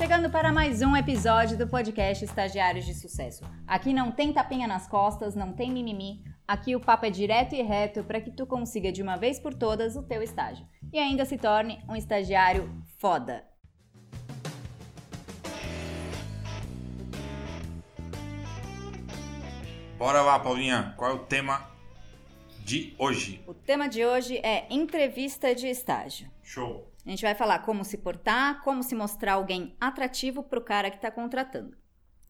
Chegando para mais um episódio do podcast Estagiários de Sucesso. Aqui não tem tapinha nas costas, não tem mimimi. Aqui o papo é direto e reto para que tu consiga de uma vez por todas o teu estágio e ainda se torne um estagiário foda. Bora lá, Paulinha. Qual é o tema de hoje? O tema de hoje é entrevista de estágio. Show. A gente vai falar como se portar, como se mostrar alguém atrativo para o cara que está contratando.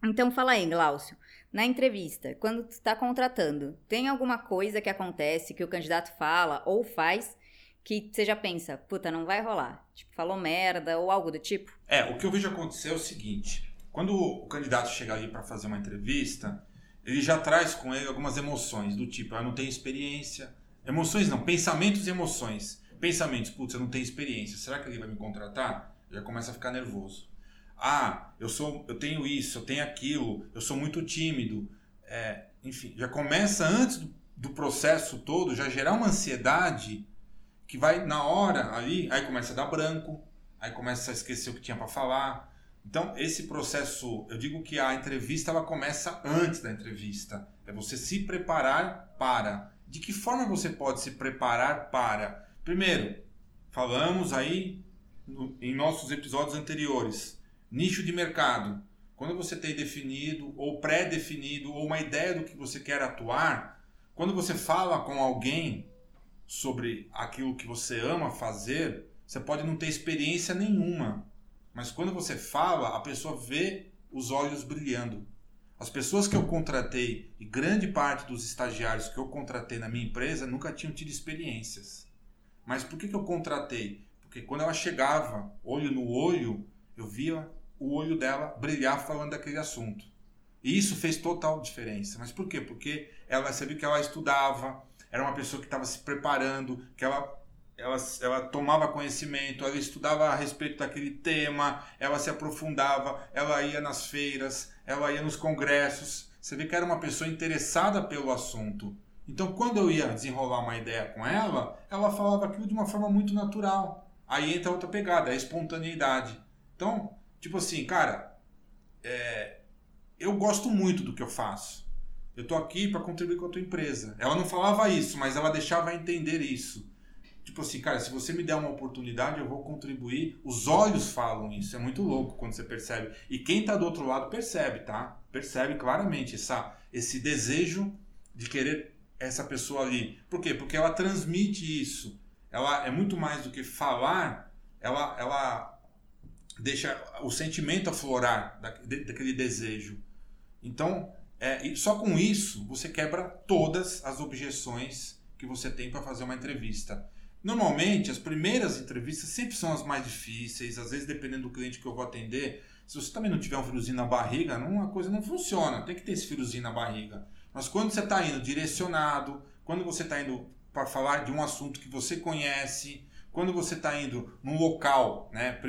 Então fala aí, Glaucio, na entrevista, quando tu está contratando, tem alguma coisa que acontece que o candidato fala ou faz que você já pensa, puta, não vai rolar? Tipo, falou merda ou algo do tipo? É, o que eu vejo acontecer é o seguinte: quando o candidato chega ali para fazer uma entrevista, ele já traz com ele algumas emoções, do tipo, eu não tenho experiência. Emoções não, pensamentos e emoções. Pensamentos, putz, eu não tenho experiência, será que ele vai me contratar? Já começa a ficar nervoso. Ah, eu sou, eu tenho isso, eu tenho aquilo, eu sou muito tímido. É, enfim, já começa antes do, do processo todo, já gerar uma ansiedade que vai na hora ali, aí começa a dar branco, aí começa a esquecer o que tinha para falar. Então, esse processo, eu digo que a entrevista ela começa antes da entrevista. É você se preparar para. De que forma você pode se preparar para? Primeiro, falamos aí no, em nossos episódios anteriores, nicho de mercado. Quando você tem definido ou pré-definido ou uma ideia do que você quer atuar, quando você fala com alguém sobre aquilo que você ama fazer, você pode não ter experiência nenhuma, mas quando você fala, a pessoa vê os olhos brilhando. As pessoas que eu contratei e grande parte dos estagiários que eu contratei na minha empresa nunca tinham tido experiências. Mas por que, que eu contratei? Porque quando ela chegava, olho no olho, eu via o olho dela brilhar falando daquele assunto. E isso fez total diferença. Mas por quê? Porque ela sabia que ela estudava, era uma pessoa que estava se preparando, que ela, ela, ela tomava conhecimento, ela estudava a respeito daquele tema, ela se aprofundava, ela ia nas feiras, ela ia nos congressos. Você vê que era uma pessoa interessada pelo assunto. Então, quando eu ia desenrolar uma ideia com ela, ela falava aquilo de uma forma muito natural. Aí entra outra pegada, a espontaneidade. Então, tipo assim, cara, é, eu gosto muito do que eu faço. Eu tô aqui para contribuir com a tua empresa. Ela não falava isso, mas ela deixava entender isso. Tipo assim, cara, se você me der uma oportunidade, eu vou contribuir. Os olhos falam isso. É muito louco quando você percebe. E quem tá do outro lado percebe, tá? Percebe claramente essa, esse desejo de querer essa pessoa ali. Por quê? Porque ela transmite isso. Ela é muito mais do que falar, ela, ela deixa o sentimento aflorar daquele desejo. Então, é, só com isso você quebra todas as objeções que você tem para fazer uma entrevista. Normalmente, as primeiras entrevistas sempre são as mais difíceis, às vezes dependendo do cliente que eu vou atender. Se você também não tiver um friozinho na barriga, uma coisa não funciona, tem que ter esse friozinho na barriga. Mas quando você está indo direcionado, quando você está indo para falar de um assunto que você conhece, quando você está indo num local, né,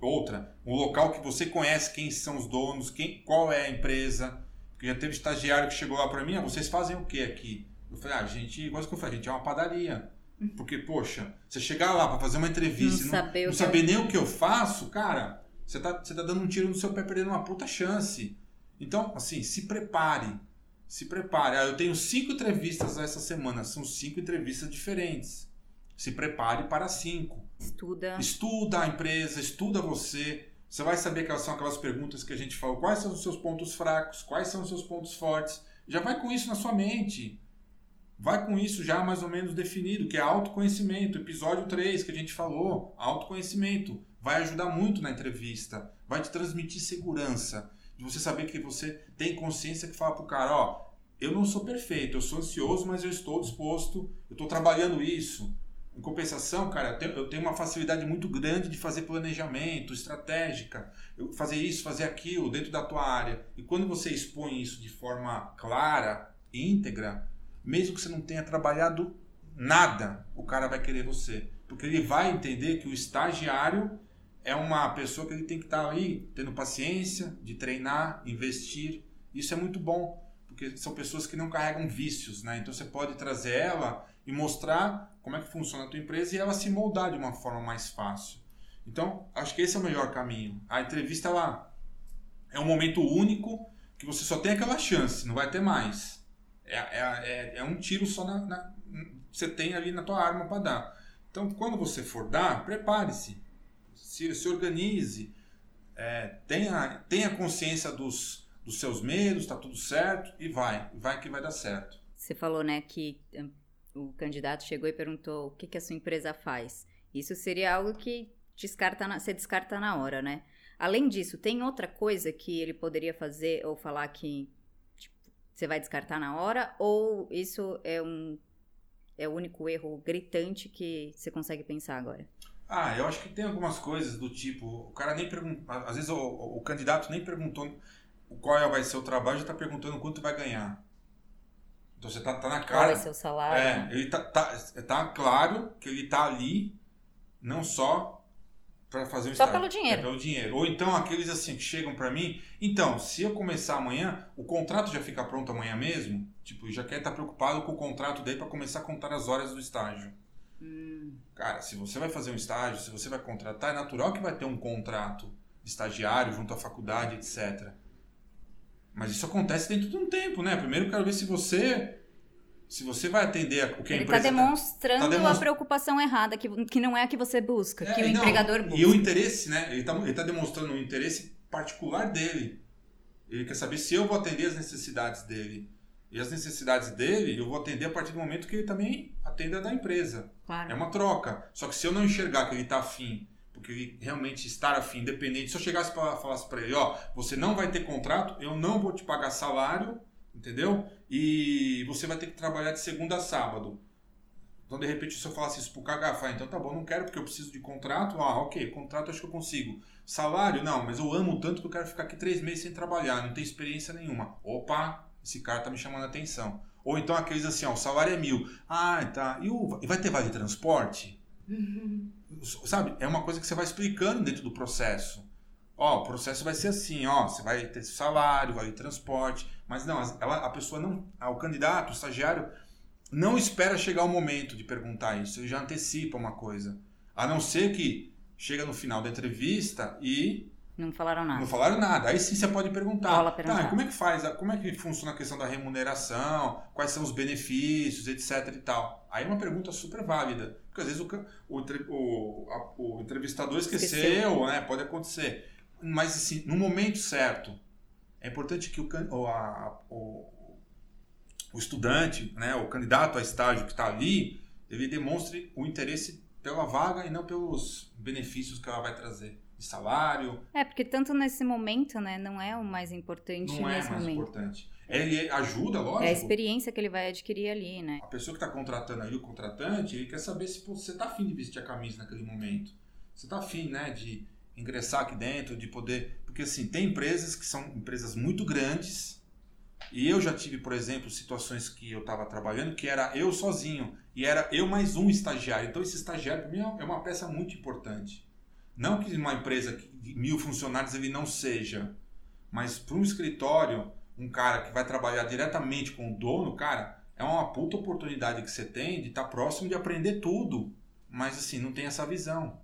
outra, um local que você conhece quem são os donos, quem, qual é a empresa, porque já teve estagiário que chegou lá para mim, ah, vocês fazem o que aqui? Eu falei, ah, gente, igual que eu falei, a gente é uma padaria. Uhum. Porque, poxa, você chegar lá para fazer uma entrevista não, não saber, não saber nem o que eu faço, cara, você tá, você tá dando um tiro no seu pé, perdendo uma puta chance. Então, assim, se prepare. Se prepare. Ah, eu tenho cinco entrevistas essa semana, são cinco entrevistas diferentes. Se prepare para cinco. Estuda. Estuda a empresa, estuda você. Você vai saber quais são aquelas perguntas que a gente falou. Quais são os seus pontos fracos? Quais são os seus pontos fortes? Já vai com isso na sua mente. Vai com isso já mais ou menos definido, que é autoconhecimento. Episódio 3 que a gente falou. Autoconhecimento. Vai ajudar muito na entrevista. Vai te transmitir segurança. De você saber que você tem consciência que fala pro cara, ó, eu não sou perfeito, eu sou ansioso, mas eu estou disposto, eu estou trabalhando isso. Em compensação, cara, eu tenho uma facilidade muito grande de fazer planejamento, estratégica, fazer isso, fazer aquilo dentro da tua área. E quando você expõe isso de forma clara, íntegra, mesmo que você não tenha trabalhado nada, o cara vai querer você. Porque ele vai entender que o estagiário é uma pessoa que ele tem que estar aí tendo paciência de treinar, investir. Isso é muito bom, porque são pessoas que não carregam vícios, né? Então você pode trazer ela e mostrar como é que funciona a tua empresa e ela se moldar de uma forma mais fácil. Então, acho que esse é o melhor caminho. A entrevista ela é um momento único que você só tem aquela chance, não vai ter mais. É, é, é, é um tiro só na, na, você tem ali na tua arma para dar. Então, quando você for dar, prepare-se, se, se organize, é, tenha, tenha consciência dos, dos seus medos, está tudo certo e vai, vai que vai dar certo. Você falou, né, que hum, o candidato chegou e perguntou o que, que a sua empresa faz. Isso seria algo que descarta na, você descarta na hora, né? Além disso, tem outra coisa que ele poderia fazer ou falar que tipo, você vai descartar na hora? Ou isso é um é o único erro gritante que você consegue pensar agora? Ah, eu acho que tem algumas coisas do tipo, o cara nem pergunta, às vezes o, o candidato nem perguntou qual vai ser o trabalho, já está perguntando quanto vai ganhar. Então você tá, tá na cara. Qual ser o salário? É, ele tá, tá, tá claro que ele tá ali não só para fazer um Só estágio. pelo dinheiro. É pelo dinheiro. Ou então aqueles assim que chegam para mim, então, se eu começar amanhã, o contrato já fica pronto amanhã mesmo? Tipo, já quer estar tá preocupado com o contrato daí para começar a contar as horas do estágio. Hum. Cara, se você vai fazer um estágio, se você vai contratar, é natural que vai ter um contrato de estagiário junto à faculdade, etc. Mas isso acontece dentro de um tempo, né? Primeiro eu quero ver se você se você vai atender o que a Ele empresa... está demonstrando tá a preocupação errada, que, que não é a que você busca, é, que o não, empregador busca. E o interesse, né? Ele está ele tá demonstrando um interesse particular dele. Ele quer saber se eu vou atender as necessidades dele. E as necessidades dele, eu vou atender a partir do momento que ele também atenda da empresa. Claro. É uma troca. Só que se eu não enxergar que ele está afim, porque ele realmente está afim, independente, se eu chegasse para falasse para ele, ó, você não vai ter contrato, eu não vou te pagar salário, entendeu? E você vai ter que trabalhar de segunda a sábado. Então, de repente, se eu falasse isso pro Cagafa, ah, então tá bom, não quero porque eu preciso de contrato. Ah, ok, contrato acho que eu consigo. Salário, não, mas eu amo tanto que eu quero ficar aqui três meses sem trabalhar, não tem experiência nenhuma. Opa, esse cara tá me chamando a atenção. Ou então aqueles assim, ó, o salário é mil. Ah, tá. E, o, e vai ter vale transporte? Uhum. Sabe? É uma coisa que você vai explicando dentro do processo. Ó, o processo vai ser assim, ó, você vai ter salário, vale transporte, mas não, ela, a pessoa não, o candidato, o estagiário, não espera chegar o momento de perguntar isso, ele já antecipa uma coisa. A não ser que chega no final da entrevista e não falaram nada. Não falaram nada. Aí sim você pode perguntar. perguntar. Tá, como é que faz? Como é que funciona a questão da remuneração? Quais são os benefícios, etc e tal. Aí é uma pergunta super válida. Porque às vezes o, o, o, a, o entrevistador esqueceu, esqueceu, né? Pode acontecer mas assim, no momento certo. É importante que o, o, a, o, o estudante, né, o candidato a estágio que está ali, ele demonstre o interesse pela vaga e não pelos benefícios que ela vai trazer de salário. É, porque tanto nesse momento, né, não é o mais importante não é nesse é mais momento. importante. Ele ajuda, lógico. É a experiência que ele vai adquirir ali, né? A pessoa que está contratando aí, o contratante, ele quer saber se você está afim de vestir a camisa naquele momento. Você está afim, né, de ingressar aqui dentro, de poder. Porque assim, tem empresas que são empresas muito grandes. E eu já tive, por exemplo, situações que eu estava trabalhando que era eu sozinho e era eu mais um estagiário. Então, esse estagiário para mim é uma peça muito importante. Não que uma empresa de mil funcionários ele não seja, mas para um escritório, um cara que vai trabalhar diretamente com o dono, cara, é uma puta oportunidade que você tem de estar tá próximo de aprender tudo. Mas assim, não tem essa visão.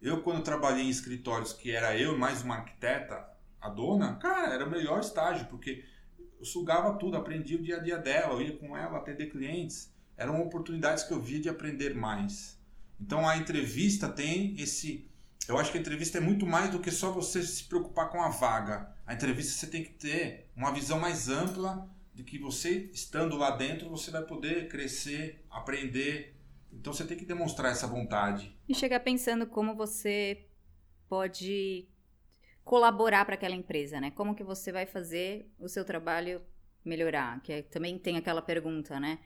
Eu, quando trabalhei em escritórios que era eu mais uma arquiteta, a dona, cara, era o melhor estágio, porque eu sugava tudo, aprendia o dia a dia dela, eu ia com ela atender clientes. Eram oportunidades que eu via de aprender mais. Então a entrevista tem esse. Eu acho que a entrevista é muito mais do que só você se preocupar com a vaga. A entrevista você tem que ter uma visão mais ampla de que você, estando lá dentro, você vai poder crescer, aprender, então você tem que demonstrar essa vontade. E chegar pensando como você pode colaborar para aquela empresa, né? Como que você vai fazer o seu trabalho melhorar? Que é, também tem aquela pergunta, né?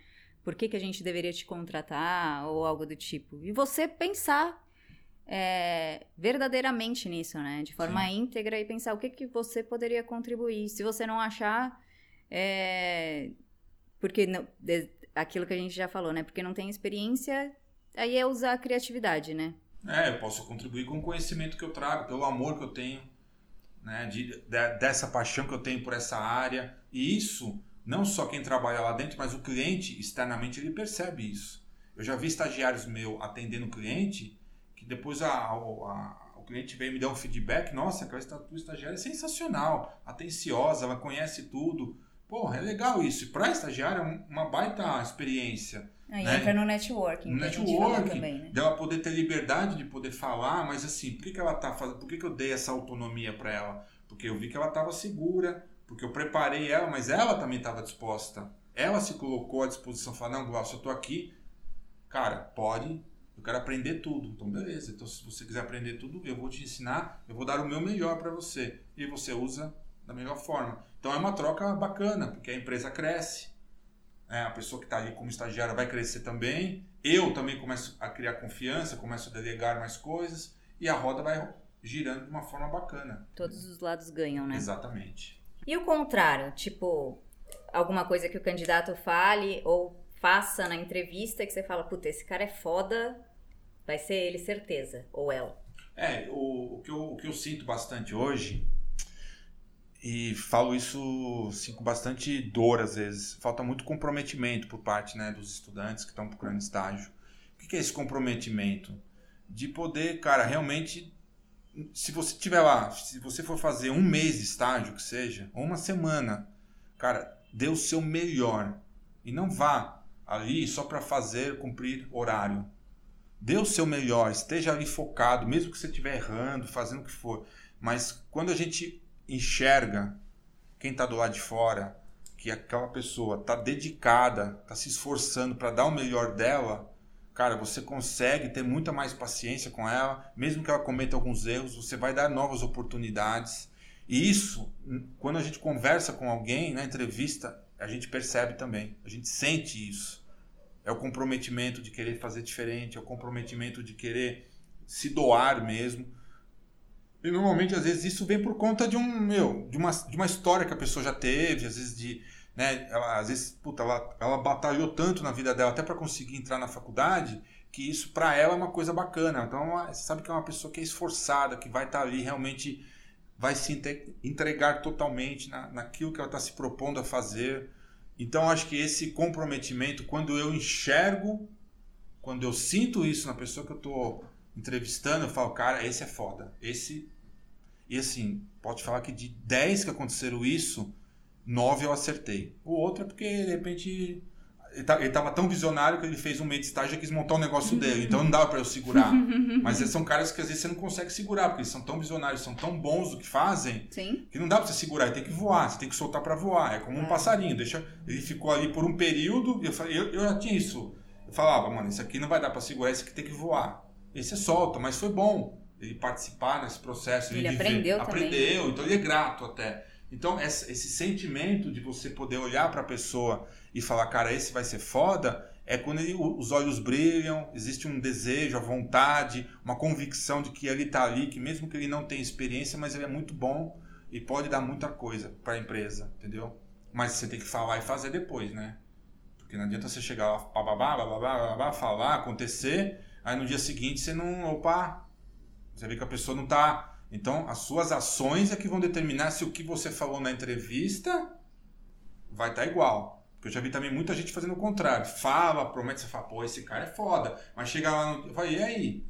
Por que, que a gente deveria te contratar ou algo do tipo? E você pensar é, verdadeiramente nisso, né? De forma Sim. íntegra e pensar o que, que você poderia contribuir. Se você não achar, é, porque não, aquilo que a gente já falou, né? Porque não tem experiência, aí é usar a criatividade, né? É, eu posso contribuir com o conhecimento que eu trago, pelo amor que eu tenho, né? De, de, dessa paixão que eu tenho por essa área. E isso, não só quem trabalha lá dentro, mas o cliente, externamente, ele percebe isso. Eu já vi estagiários meus atendendo cliente que depois a, a, a, o cliente veio me dar um feedback, nossa, aquela estagiária é sensacional, atenciosa, ela conhece tudo. Porra, é legal isso. E para estagiária é uma baita experiência. Aí né? entra no networking. No networking, também, né? dela poder ter liberdade de poder falar, mas assim, por que, que ela tá fazendo? Por que, que eu dei essa autonomia para ela? Porque eu vi que ela estava segura, porque eu preparei ela, mas ela também estava disposta. Ela se colocou à disposição, falou, não, Glaucio, eu tô aqui, cara, pode, quero aprender tudo. Então, beleza. Então, se você quiser aprender tudo, eu vou te ensinar, eu vou dar o meu melhor para você. E você usa da melhor forma. Então, é uma troca bacana, porque a empresa cresce. É, a pessoa que está ali como estagiária vai crescer também. Eu também começo a criar confiança, começo a delegar mais coisas. E a roda vai girando de uma forma bacana. Todos os lados ganham, né? Exatamente. E o contrário? Tipo, alguma coisa que o candidato fale ou faça na entrevista que você fala, puta, esse cara é foda, vai ser ele certeza, ou ela. É, o, o, que, eu, o que eu sinto bastante hoje, e falo isso assim, com bastante dor às vezes, falta muito comprometimento por parte né, dos estudantes que estão procurando estágio. O que é esse comprometimento? De poder, cara, realmente se você tiver lá, se você for fazer um mês de estágio que seja, ou uma semana, cara, dê o seu melhor e não vá ali só para fazer cumprir horário. Dê o seu melhor, esteja ali focado, mesmo que você estiver errando, fazendo o que for. Mas quando a gente enxerga quem está do lado de fora, que aquela pessoa está dedicada, está se esforçando para dar o melhor dela, cara, você consegue ter muita mais paciência com ela, mesmo que ela cometa alguns erros, você vai dar novas oportunidades. E isso, quando a gente conversa com alguém na entrevista, a gente percebe também, a gente sente isso. É o comprometimento de querer fazer diferente, é o comprometimento de querer se doar mesmo. E normalmente, às vezes, isso vem por conta de um, meu, de uma, de uma história que a pessoa já teve, às vezes de, né, ela, às vezes, puta, ela, ela batalhou tanto na vida dela até para conseguir entrar na faculdade, que isso para ela é uma coisa bacana. Então, você sabe que é uma pessoa que é esforçada, que vai estar tá ali realmente vai se entregar totalmente na, naquilo que ela está se propondo a fazer. Então, acho que esse comprometimento, quando eu enxergo, quando eu sinto isso na pessoa que eu estou entrevistando, eu falo, cara, esse é foda. Esse. E assim, pode falar que de 10 que aconteceram isso, 9 eu acertei. O outro é porque, de repente, ele, tá, ele tava tão visionário que ele fez um meio de estágio e quis montar um negócio dele. Então não dava para eu segurar. Mas são caras que às vezes você não consegue segurar, porque eles são tão visionários, são tão bons do que fazem, Sim. que não dá para você segurar. Ele tem que voar, você tem que soltar para voar. É como um é. passarinho. Deixa, ele ficou ali por um período, eu, falei, eu, eu já tinha isso. Eu falava, mano, isso aqui não vai dar para segurar, esse aqui tem que voar. Esse você solta, mas foi bom ele participar nesse processo. Ele, ele aprendeu ver, também. Aprendeu, então ele é grato até. Então, esse sentimento de você poder olhar para a pessoa e falar, cara, esse vai ser foda, é quando ele, os olhos brilham, existe um desejo, a vontade, uma convicção de que ele está ali, que mesmo que ele não tenha experiência, mas ele é muito bom e pode dar muita coisa para a empresa, entendeu? Mas você tem que falar e fazer depois, né? Porque não adianta você chegar lá, bababá, bababá, bababá, falar, acontecer, aí no dia seguinte você não, opa, você vê que a pessoa não está então, as suas ações é que vão determinar se o que você falou na entrevista vai estar tá igual. Porque eu já vi também muita gente fazendo o contrário. Fala, promete, você fala, pô, esse cara é foda. Mas chega lá no. E aí?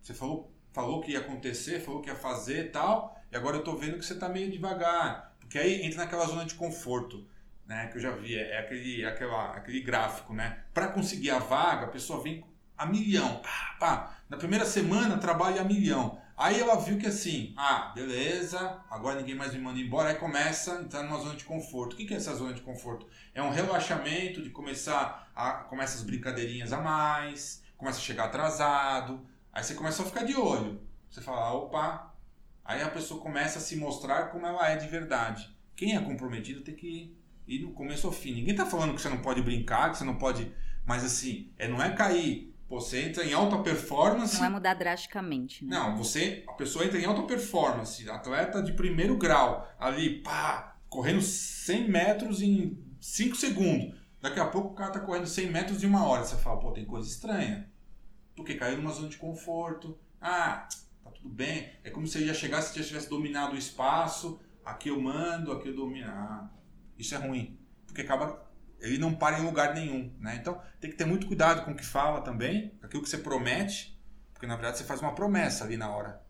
Você falou, falou que ia acontecer, falou que ia fazer e tal, e agora eu tô vendo que você tá meio devagar. Porque aí entra naquela zona de conforto. Né, que eu já vi, é, é aquele, aquela, aquele gráfico, né? Para conseguir a vaga, a pessoa vem a milhão. Pá, pá. Na primeira semana trabalha a milhão. Aí ela viu que assim, ah, beleza, agora ninguém mais me manda embora, aí começa a entrar numa zona de conforto. O que é essa zona de conforto? É um relaxamento de começar a. começa as brincadeirinhas a mais, começa a chegar atrasado, aí você começa a ficar de olho. Você fala, opa, aí a pessoa começa a se mostrar como ela é de verdade. Quem é comprometido tem que ir no começo ao fim. Ninguém tá falando que você não pode brincar, que você não pode. Mas assim, é, não é cair você entra em alta performance. Não vai mudar drasticamente. Né? Não, você, a pessoa entra em alta performance, atleta de primeiro grau, ali, pá, correndo 100 metros em 5 segundos. Daqui a pouco o cara tá correndo 100 metros em uma hora. Você fala, pô, tem coisa estranha. Porque caiu numa zona de conforto. Ah, tá tudo bem. É como se ele já chegasse, se já tivesse dominado o espaço. Aqui eu mando, aqui eu domino. Ah, isso é ruim. Porque acaba ele não para em lugar nenhum, né? Então tem que ter muito cuidado com o que fala também, com aquilo que você promete, Porque na verdade você faz uma promessa ali na hora.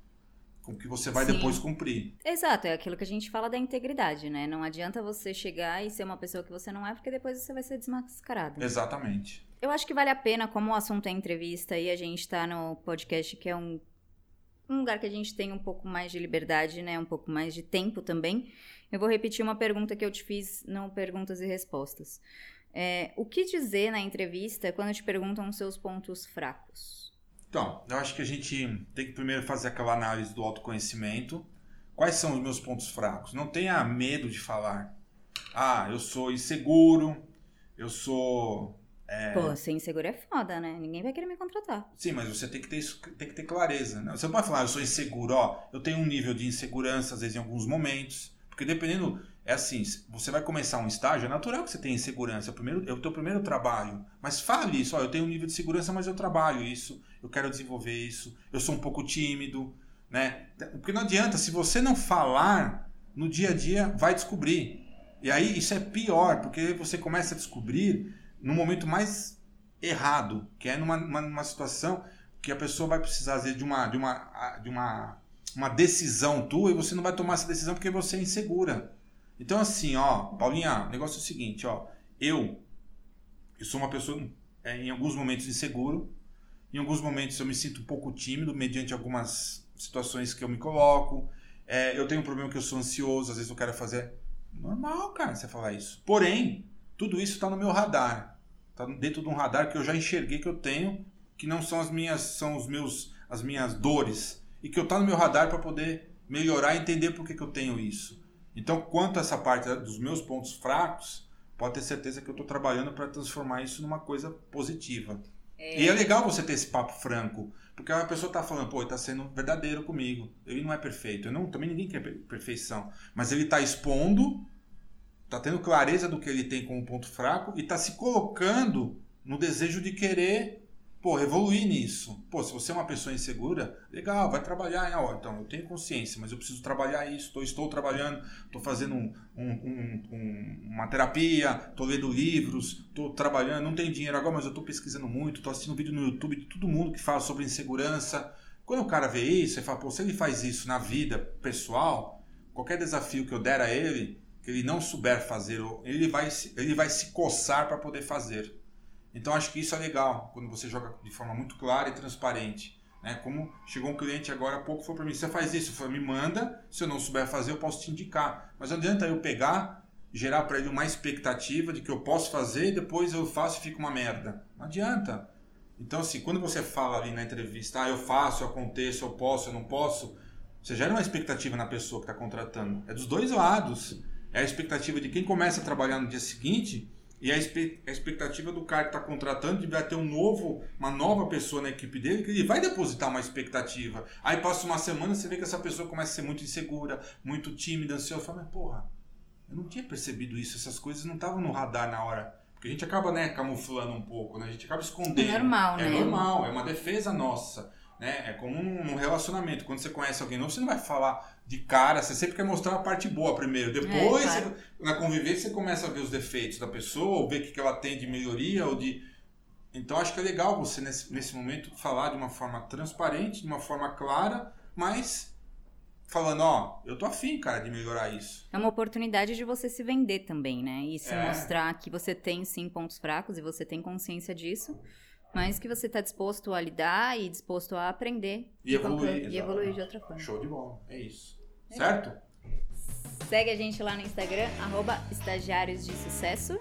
Com que você vai Sim. depois cumprir. Exato, é aquilo que a gente fala da integridade, né? Não adianta você chegar e ser uma pessoa que você não é, porque depois você vai ser desmascarado. Exatamente. Eu acho que vale a pena, como o assunto é entrevista e a gente tá no podcast, que é um, um lugar que a gente tem um pouco mais de liberdade, né? Um pouco mais de tempo também. Eu vou repetir uma pergunta que eu te fiz no Perguntas e Respostas. É, o que dizer na entrevista quando te perguntam os seus pontos fracos? Então, eu acho que a gente tem que primeiro fazer aquela análise do autoconhecimento. Quais são os meus pontos fracos? Não tenha medo de falar. Ah, eu sou inseguro, eu sou. é, Pô, ser inseguro é foda, né? Ninguém vai querer me contratar. Sim, mas você tem que ter, isso- tem que ter clareza. Né? Você não pode falar, eu sou inseguro, ó. Eu tenho um nível de insegurança, às vezes, em alguns momentos. Porque dependendo. É assim, você vai começar um estágio, é natural que você tenha insegurança. É o, primeiro, é o teu primeiro trabalho. Mas fale isso, ó, eu tenho um nível de segurança, mas eu trabalho isso, eu quero desenvolver isso, eu sou um pouco tímido, né? Porque não adianta, se você não falar, no dia a dia vai descobrir. E aí isso é pior, porque você começa a descobrir no momento mais errado, que é numa, numa, numa situação que a pessoa vai precisar às vezes de uma de uma de uma, uma decisão tua e você não vai tomar essa decisão porque você é insegura. Então assim, ó, Paulinha, o negócio é o seguinte, ó, eu eu sou uma pessoa é, em alguns momentos inseguro, em alguns momentos eu me sinto um pouco tímido mediante algumas situações que eu me coloco. É, eu tenho um problema que eu sou ansioso, às vezes eu quero fazer normal, cara, você falar isso. Porém, tudo isso está no meu radar. Tá dentro de um radar que eu já enxerguei que eu tenho, que não são as minhas, são os meus, as minhas dores e que eu tá no meu radar para poder melhorar e entender por que, que eu tenho isso. Então, quanto a essa parte dos meus pontos fracos, pode ter certeza que eu estou trabalhando para transformar isso numa coisa positiva. E é legal você ter esse papo franco, porque a pessoa tá falando, pô, ele tá sendo verdadeiro comigo. Ele não é perfeito. Eu não, também ninguém quer per- perfeição. Mas ele tá expondo, tá tendo clareza do que ele tem como ponto fraco e tá se colocando no desejo de querer, pô, evoluir nisso. Pô, se você é uma pessoa insegura, legal, vai trabalhar. Ah, ó, então, eu tenho consciência, mas eu preciso trabalhar isso. Tô, estou trabalhando, estou fazendo um- um- um- um- uma terapia, estou lendo livros, estou trabalhando, não tenho dinheiro agora, mas eu estou pesquisando muito, estou assistindo vídeo no YouTube de todo mundo que fala sobre insegurança. Quando o cara vê isso, ele fala, pô, se ele faz isso na vida pessoal, qualquer desafio que eu der a ele, que ele não souber fazer, ele vai, ele vai se coçar para poder fazer. Então acho que isso é legal, quando você joga de forma muito clara e transparente. Né? Como chegou um cliente agora há pouco falou para mim, você faz isso, falei, me manda, se eu não souber fazer eu posso te indicar. Mas não adianta eu pegar, gerar para ele uma expectativa de que eu posso fazer e depois eu faço e fica uma merda. Não adianta. Então assim, quando você fala ali na entrevista, ah, eu faço, eu aconteço, eu posso, eu não posso, você gera uma expectativa na pessoa que está contratando. É dos dois lados. É a expectativa de quem começa a trabalhar no dia seguinte e a expectativa do cara que está contratando de vai ter um novo, uma nova pessoa na equipe dele que ele vai depositar uma expectativa. Aí passa uma semana você vê que essa pessoa começa a ser muito insegura, muito tímida, ansiosa. Fala, mas porra, eu não tinha percebido isso, essas coisas não estavam no radar na hora. Porque a gente acaba, né, camuflando um pouco, né? A gente acaba escondendo. É normal, É né? normal, é uma defesa nossa. Né? É como num relacionamento. Quando você conhece alguém novo, você não vai falar de cara, você sempre quer mostrar a parte boa primeiro. Depois, É, claro. você- na convivência, você começa a ver os defeitos da pessoa, ou ver o que que ela tem de melhoria, ou de. Então, acho que é legal você, nesse, nesse momento, falar de uma forma transparente, de uma forma clara, mas falando: ó, eu tô afim, cara, de melhorar isso. É uma oportunidade de você se vender também, né? E se É. mostrar que você tem sim pontos fracos e você tem consciência disso, mas que você está disposto a lidar e disposto a aprender E evoluir, e evoluir de outra forma. Show de bola, é isso. Certo? Segue a gente lá no Instagram, arroba estagiários de sucesso,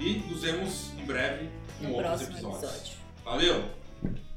E nos vemos em breve com no outros próximo episódios. episódio. Valeu!